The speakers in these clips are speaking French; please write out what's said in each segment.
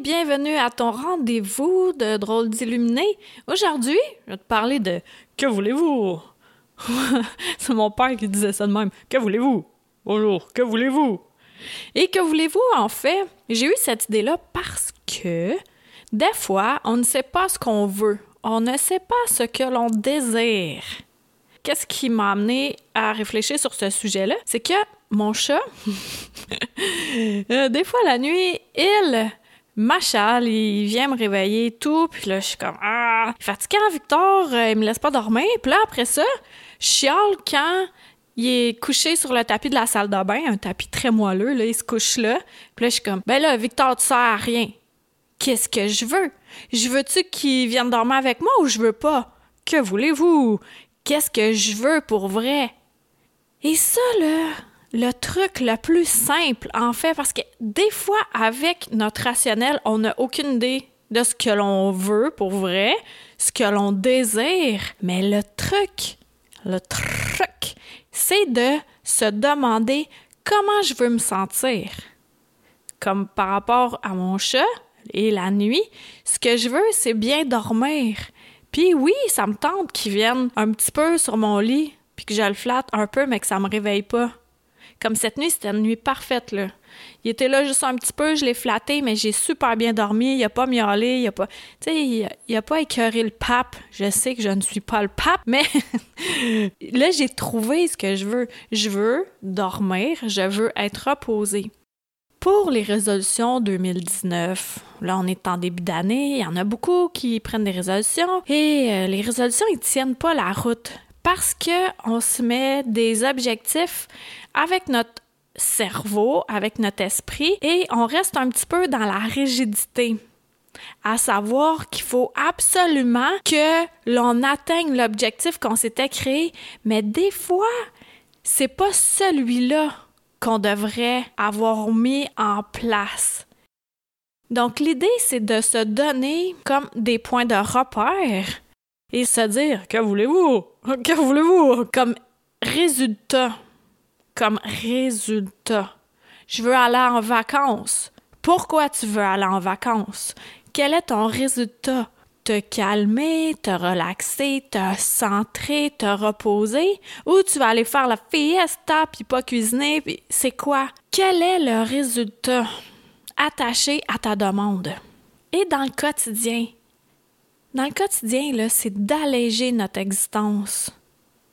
bienvenue à ton rendez-vous de drôles d'illuminés. Aujourd'hui, je vais te parler de Que voulez-vous? C'est mon père qui disait ça de même. Que voulez-vous? Bonjour, que voulez-vous? Et que voulez-vous, en fait? J'ai eu cette idée-là parce que des fois, on ne sait pas ce qu'on veut. On ne sait pas ce que l'on désire. Qu'est-ce qui m'a amené à réfléchir sur ce sujet-là? C'est que mon chat, euh, des fois la nuit, il m'achale, il vient me réveiller tout, puis là je suis comme ah, fatiguant Victor, euh, il me laisse pas dormir. Puis là après ça, je chiale quand il est couché sur le tapis de la salle de bain, un tapis très moelleux, là, il se couche là. Puis là, je suis comme, ben là, Victor, tu sers à rien. Qu'est-ce que je veux? Je veux-tu qu'il vienne dormir avec moi ou je veux pas? Que voulez-vous? Qu'est-ce que je veux pour vrai? Et ça, là, le truc le plus simple, en fait, parce que des fois, avec notre rationnel, on n'a aucune idée de ce que l'on veut pour vrai, ce que l'on désire. Mais le truc, le truc, c'est de se demander comment je veux me sentir. Comme par rapport à mon chat et la nuit, ce que je veux, c'est bien dormir. Puis oui, ça me tente qu'il vienne un petit peu sur mon lit, puis que je le flatte un peu, mais que ça me réveille pas. Comme cette nuit, c'était une nuit parfaite, là. Il était là juste un petit peu, je l'ai flatté, mais j'ai super bien dormi. Il a pas miaulé, il a pas... Tu sais, il, il, a pas écœuré le pape. Je sais que je ne suis pas le pape, mais là, j'ai trouvé ce que je veux. Je veux dormir, je veux être reposée. Pour les résolutions 2019, là on est en début d'année, il y en a beaucoup qui prennent des résolutions et euh, les résolutions ils tiennent pas la route parce que on se met des objectifs avec notre cerveau, avec notre esprit et on reste un petit peu dans la rigidité. À savoir qu'il faut absolument que l'on atteigne l'objectif qu'on s'était créé, mais des fois, c'est pas celui-là qu'on devrait avoir mis en place. Donc l'idée, c'est de se donner comme des points de repère et se dire que voulez-vous? Que voulez-vous? Comme résultat comme résultat. Je veux aller en vacances. Pourquoi tu veux aller en vacances? Quel est ton résultat? Te calmer, te relaxer, te centrer, te reposer? Ou tu vas aller faire la fiesta puis pas cuisiner? C'est quoi? Quel est le résultat attaché à ta demande? Et dans le quotidien, dans le quotidien, c'est d'alléger notre existence.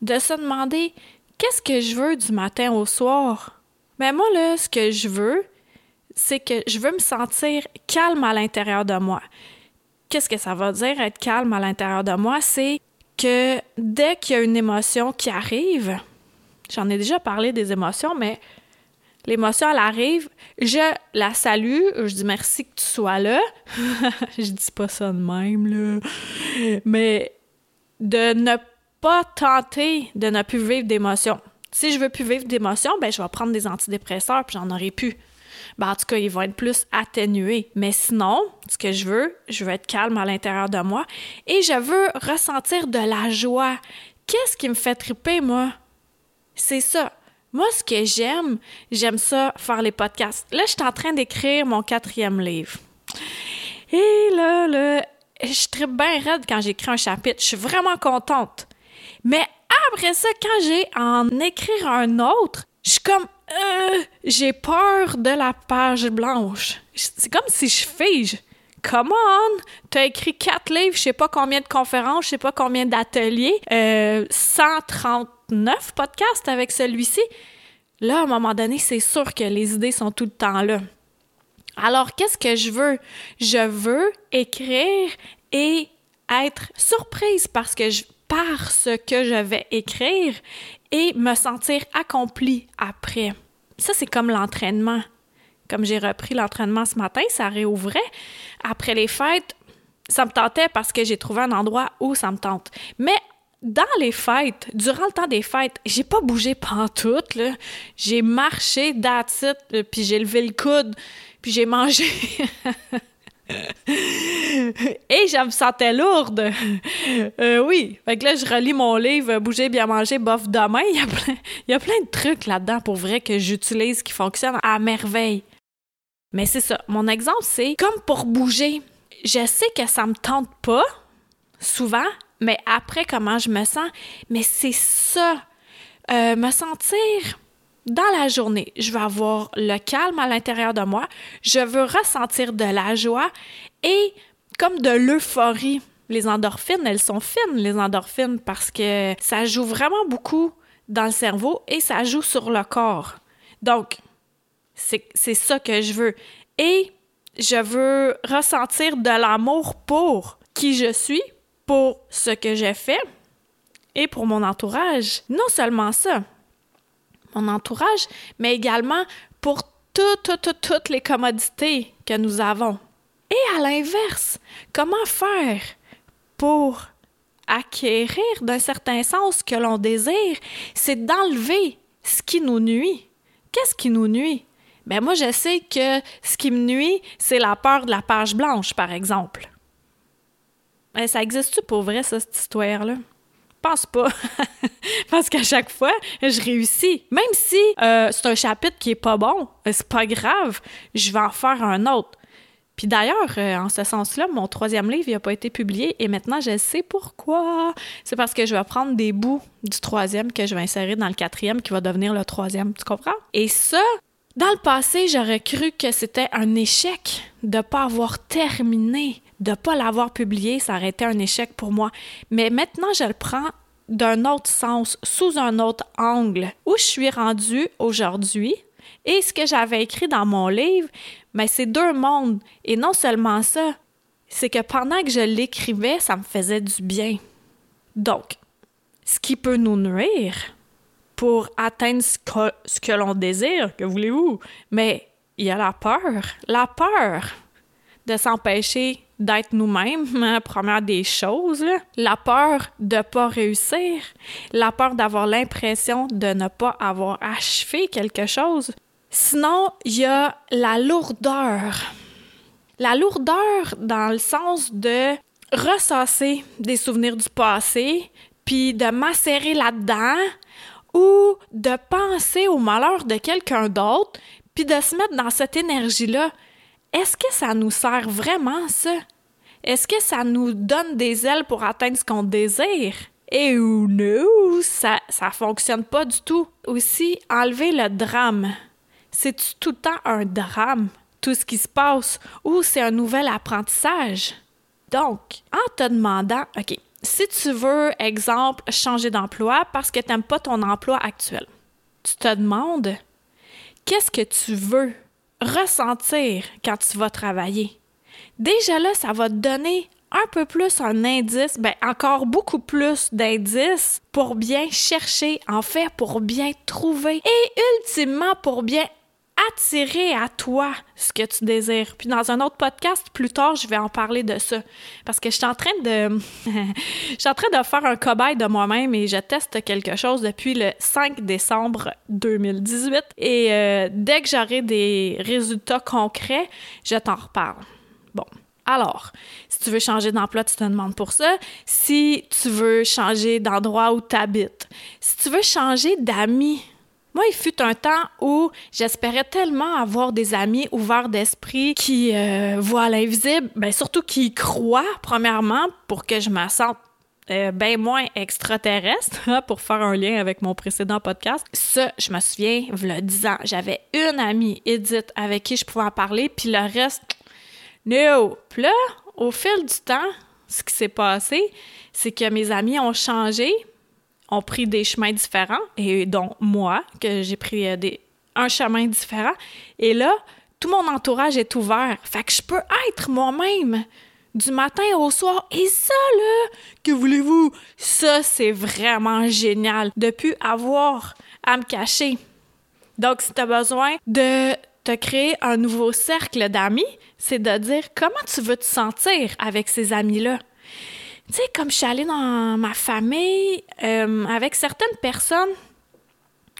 De se demander qu'est-ce que je veux du matin au soir? Mais ben, moi, là, ce que je veux, c'est que je veux me sentir calme à l'intérieur de moi. Qu'est-ce que ça va dire être calme à l'intérieur de moi? C'est que dès qu'il y a une émotion qui arrive, j'en ai déjà parlé des émotions, mais l'émotion, elle arrive, je la salue, je dis merci que tu sois là. je dis pas ça de même, là. Mais de ne pas tenter de ne plus vivre d'émotions. Si je veux plus vivre d'émotions, ben je vais prendre des antidépresseurs puis j'en aurai plus. Ben, en tout cas, ils vont être plus atténués. Mais sinon, ce que je veux, je veux être calme à l'intérieur de moi et je veux ressentir de la joie. Qu'est-ce qui me fait triper, moi? C'est ça. Moi, ce que j'aime, j'aime ça, faire les podcasts. Là, je suis en train d'écrire mon quatrième livre. Et là, là, je tripe bien raide quand j'écris un chapitre. Je suis vraiment contente. Mais après ça, quand j'ai en écrire un autre, je suis comme euh, j'ai peur de la page blanche. C'est comme si je fige. Come on! T'as écrit quatre livres, je sais pas combien de conférences, je sais pas combien d'ateliers, euh, 139 podcasts avec celui-ci. Là, à un moment donné, c'est sûr que les idées sont tout le temps là. Alors, qu'est-ce que je veux? Je veux écrire et être surprise parce que je, par ce que je vais écrire et me sentir accomplie après. Ça, c'est comme l'entraînement. Comme j'ai repris l'entraînement ce matin, ça réouvrait. Après les fêtes, ça me tentait parce que j'ai trouvé un endroit où ça me tente. Mais dans les fêtes, durant le temps des fêtes, j'ai pas bougé pantoute, là. J'ai marché, that's it, puis j'ai levé le coude, puis j'ai mangé. Et je me sentais lourde. Euh, oui. Fait que là, je relis mon livre Bouger, bien manger, bof demain. Il y a plein, il y a plein de trucs là-dedans pour vrai que j'utilise qui fonctionnent à merveille. Mais c'est ça. Mon exemple, c'est comme pour bouger. Je sais que ça me tente pas, souvent, mais après, comment je me sens? Mais c'est ça. Euh, me sentir dans la journée, je veux avoir le calme à l'intérieur de moi, je veux ressentir de la joie et comme de l'euphorie. Les endorphines, elles sont fines, les endorphines, parce que ça joue vraiment beaucoup dans le cerveau et ça joue sur le corps. Donc, c'est ça que je veux. Et je veux ressentir de l'amour pour qui je suis, pour ce que j'ai fait et pour mon entourage. Non seulement ça, mon entourage, mais également pour toutes, toutes, les commodités que nous avons. Et à l'inverse, comment faire pour acquérir d'un certain sens que l'on désire, c'est d'enlever ce qui nous nuit. Qu'est-ce qui nous nuit? Ben moi, je sais que ce qui me nuit, c'est la peur de la page blanche, par exemple. Ça existe-tu pour vrai, cette histoire-là? pense pas. Parce qu'à chaque fois, je réussis. Même si euh, c'est un chapitre qui est pas bon, euh, c'est pas grave, je vais en faire un autre. Puis d'ailleurs, euh, en ce sens-là, mon troisième livre n'a pas été publié et maintenant je sais pourquoi. C'est parce que je vais prendre des bouts du troisième que je vais insérer dans le quatrième qui va devenir le troisième. Tu comprends? Et ça, dans le passé, j'aurais cru que c'était un échec de ne pas avoir terminé de ne pas l'avoir publié, ça aurait été un échec pour moi. Mais maintenant, je le prends d'un autre sens, sous un autre angle, où je suis rendue aujourd'hui. Et ce que j'avais écrit dans mon livre, mais c'est deux mondes. Et non seulement ça, c'est que pendant que je l'écrivais, ça me faisait du bien. Donc, ce qui peut nous nuire pour atteindre ce que, ce que l'on désire, que voulez-vous? Mais il y a la peur. La peur de s'empêcher d'être nous-mêmes, hein, première des choses, la peur de pas réussir, la peur d'avoir l'impression de ne pas avoir achevé quelque chose. Sinon, il y a la lourdeur. La lourdeur dans le sens de ressasser des souvenirs du passé, puis de macérer là-dedans, ou de penser au malheur de quelqu'un d'autre, puis de se mettre dans cette énergie-là est-ce que ça nous sert vraiment, ça? Est-ce que ça nous donne des ailes pour atteindre ce qu'on désire? Et ou non, ça, ça fonctionne pas du tout. Aussi, enlever le drame. C'est tout le temps un drame, tout ce qui se passe, ou c'est un nouvel apprentissage? Donc, en te demandant, OK, si tu veux, exemple, changer d'emploi parce que tu n'aimes pas ton emploi actuel, tu te demandes, qu'est-ce que tu veux? Ressentir quand tu vas travailler. Déjà là, ça va te donner un peu plus un indice, ben encore beaucoup plus d'indices pour bien chercher, en fait, pour bien trouver et ultimement pour bien attirer à toi ce que tu désires. Puis dans un autre podcast plus tard, je vais en parler de ça parce que je suis en train de je suis en train de faire un cobaye de moi-même et je teste quelque chose depuis le 5 décembre 2018 et euh, dès que j'aurai des résultats concrets, je t'en reparle. Bon. Alors, si tu veux changer d'emploi, tu te demandes pour ça. Si tu veux changer d'endroit où tu habites, si tu veux changer d'amis, moi, il fut un temps où j'espérais tellement avoir des amis ouverts d'esprit qui euh, voient l'invisible, ben surtout qui croient, premièrement, pour que je me sente euh, bien moins extraterrestre, hein, pour faire un lien avec mon précédent podcast. Ça, je me souviens, le 10 ans, j'avais une amie, Edith, avec qui je pouvais en parler, puis le reste, no. Là, au fil du temps, ce qui s'est passé, c'est que mes amis ont changé, ont pris des chemins différents, et dont moi, que j'ai pris euh, un chemin différent. Et là, tout mon entourage est ouvert. Fait que je peux être moi-même du matin au soir. Et ça, là, que voulez-vous? Ça, c'est vraiment génial. De plus avoir à me cacher. Donc, si tu as besoin de te créer un nouveau cercle d'amis, c'est de dire comment tu veux te sentir avec ces amis-là. Tu sais, comme je suis allée dans ma famille, euh, avec certaines personnes,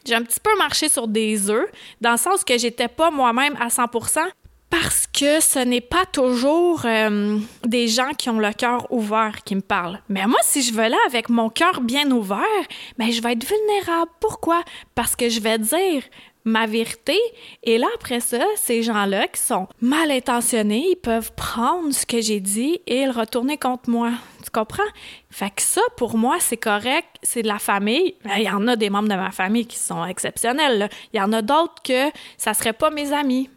j'ai un petit peu marché sur des œufs, dans le sens que j'étais pas moi-même à 100%, parce que ce n'est pas toujours euh, des gens qui ont le cœur ouvert qui me parlent. Mais moi, si je veux là avec mon cœur bien ouvert, ben je vais être vulnérable. Pourquoi? Parce que je vais dire ma vérité. Et là, après ça, ces gens-là qui sont mal intentionnés, ils peuvent prendre ce que j'ai dit et le retourner contre moi. Tu comprends? Fait que ça, pour moi, c'est correct. C'est de la famille. Il y en a des membres de ma famille qui sont exceptionnels. Il y en a d'autres que ça serait pas mes amis.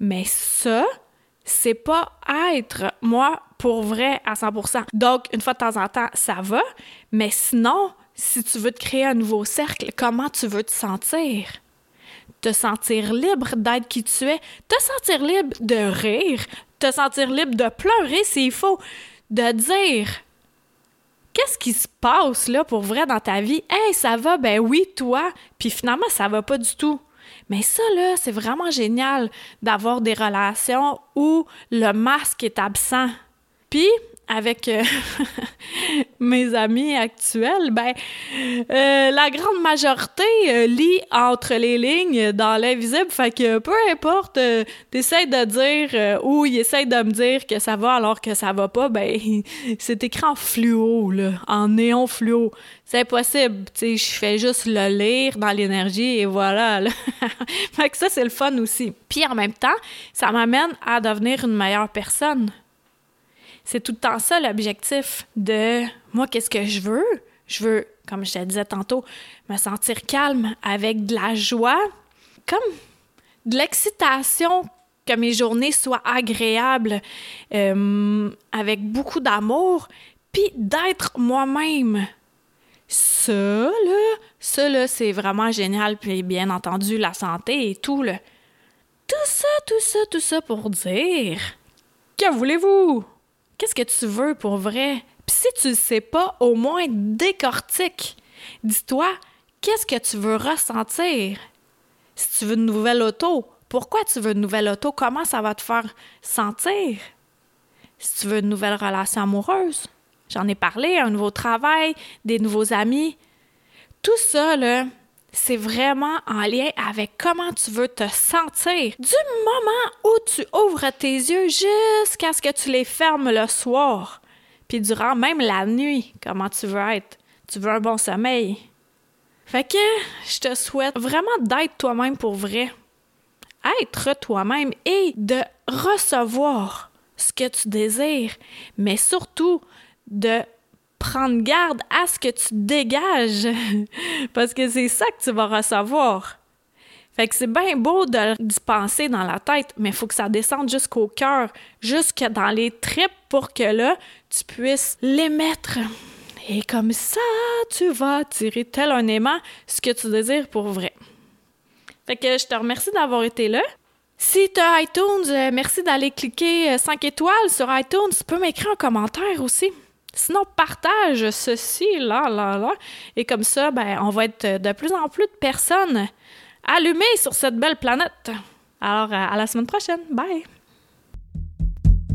Mais ça, c'est pas être moi pour vrai à 100%. Donc, une fois de temps en temps, ça va. Mais sinon, si tu veux te créer un nouveau cercle, comment tu veux te sentir? Te sentir libre d'être qui tu es, te sentir libre de rire, te sentir libre de pleurer s'il faut, de dire qu'est-ce qui se passe là pour vrai dans ta vie? Hey, ça va, ben oui, toi, puis finalement, ça va pas du tout. Mais ça, là, c'est vraiment génial d'avoir des relations où le masque est absent. Puis, avec euh, mes amis actuels, ben, euh, la grande majorité euh, lit entre les lignes dans l'invisible, fait que peu importe, t'essayes de dire ou ils essayent de me dire que ça va alors que ça va pas, ben, c'est écrit en fluo, là, en néon fluo. C'est impossible, tu sais, je fais juste le lire dans l'énergie et voilà. Là. fait que ça, c'est le fun aussi. Puis en même temps, ça m'amène à devenir une meilleure personne c'est tout le temps ça l'objectif de moi, qu'est-ce que je veux? Je veux, comme je te disais tantôt, me sentir calme avec de la joie, comme de l'excitation, que mes journées soient agréables, euh, avec beaucoup d'amour, puis d'être moi-même. Ça, là, ça, là, c'est vraiment génial, puis bien entendu, la santé et tout, là. Tout ça, tout ça, tout ça pour dire... Que voulez-vous? Qu'est-ce que tu veux pour vrai? Puis si tu ne sais pas, au moins décortique. Dis-toi, qu'est-ce que tu veux ressentir? Si tu veux une nouvelle auto, pourquoi tu veux une nouvelle auto? Comment ça va te faire sentir? Si tu veux une nouvelle relation amoureuse, j'en ai parlé, un nouveau travail, des nouveaux amis. Tout ça, là, c'est vraiment en lien avec comment tu veux te sentir du moment où tu ouvres tes yeux jusqu'à ce que tu les fermes le soir. Puis durant même la nuit, comment tu veux être. Tu veux un bon sommeil. Fait que je te souhaite vraiment d'être toi-même pour vrai. Être toi-même et de recevoir ce que tu désires, mais surtout de prendre garde à ce que tu dégages, parce que c'est ça que tu vas recevoir. Fait que c'est bien beau de d'y penser dans la tête, mais il faut que ça descende jusqu'au cœur, jusque dans les tripes pour que là, tu puisses l'émettre. Et comme ça, tu vas tirer tel un aimant ce que tu désires pour vrai. Fait que je te remercie d'avoir été là. Si tu as iTunes, euh, merci d'aller cliquer 5 euh, étoiles sur iTunes. Tu peux m'écrire un commentaire aussi. Sinon, partage ceci, là, là, là. Et comme ça, ben, on va être de plus en plus de personnes allumées sur cette belle planète. Alors, à la semaine prochaine. Bye!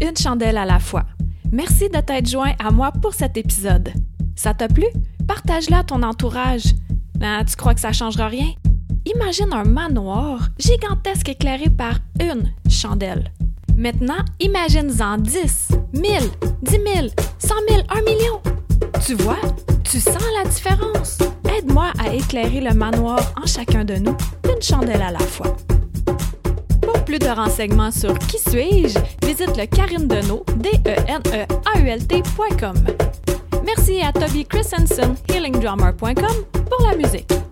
Une chandelle à la fois. Merci de t'être joint à moi pour cet épisode. Ça t'a plu? Partage-la à ton entourage. Ben, tu crois que ça changera rien? Imagine un manoir gigantesque éclairé par une chandelle. Maintenant, imagine-en 10, 1000, 10 000, 100 000, 1 million. Tu vois, tu sens la différence. Aide-moi à éclairer le manoir en chacun de nous, une chandelle à la fois. Pour plus de renseignements sur Qui suis-je, visite le Karine Deneau, d e n e a u l Merci à Toby Christensen, healingdrummer.com, pour la musique.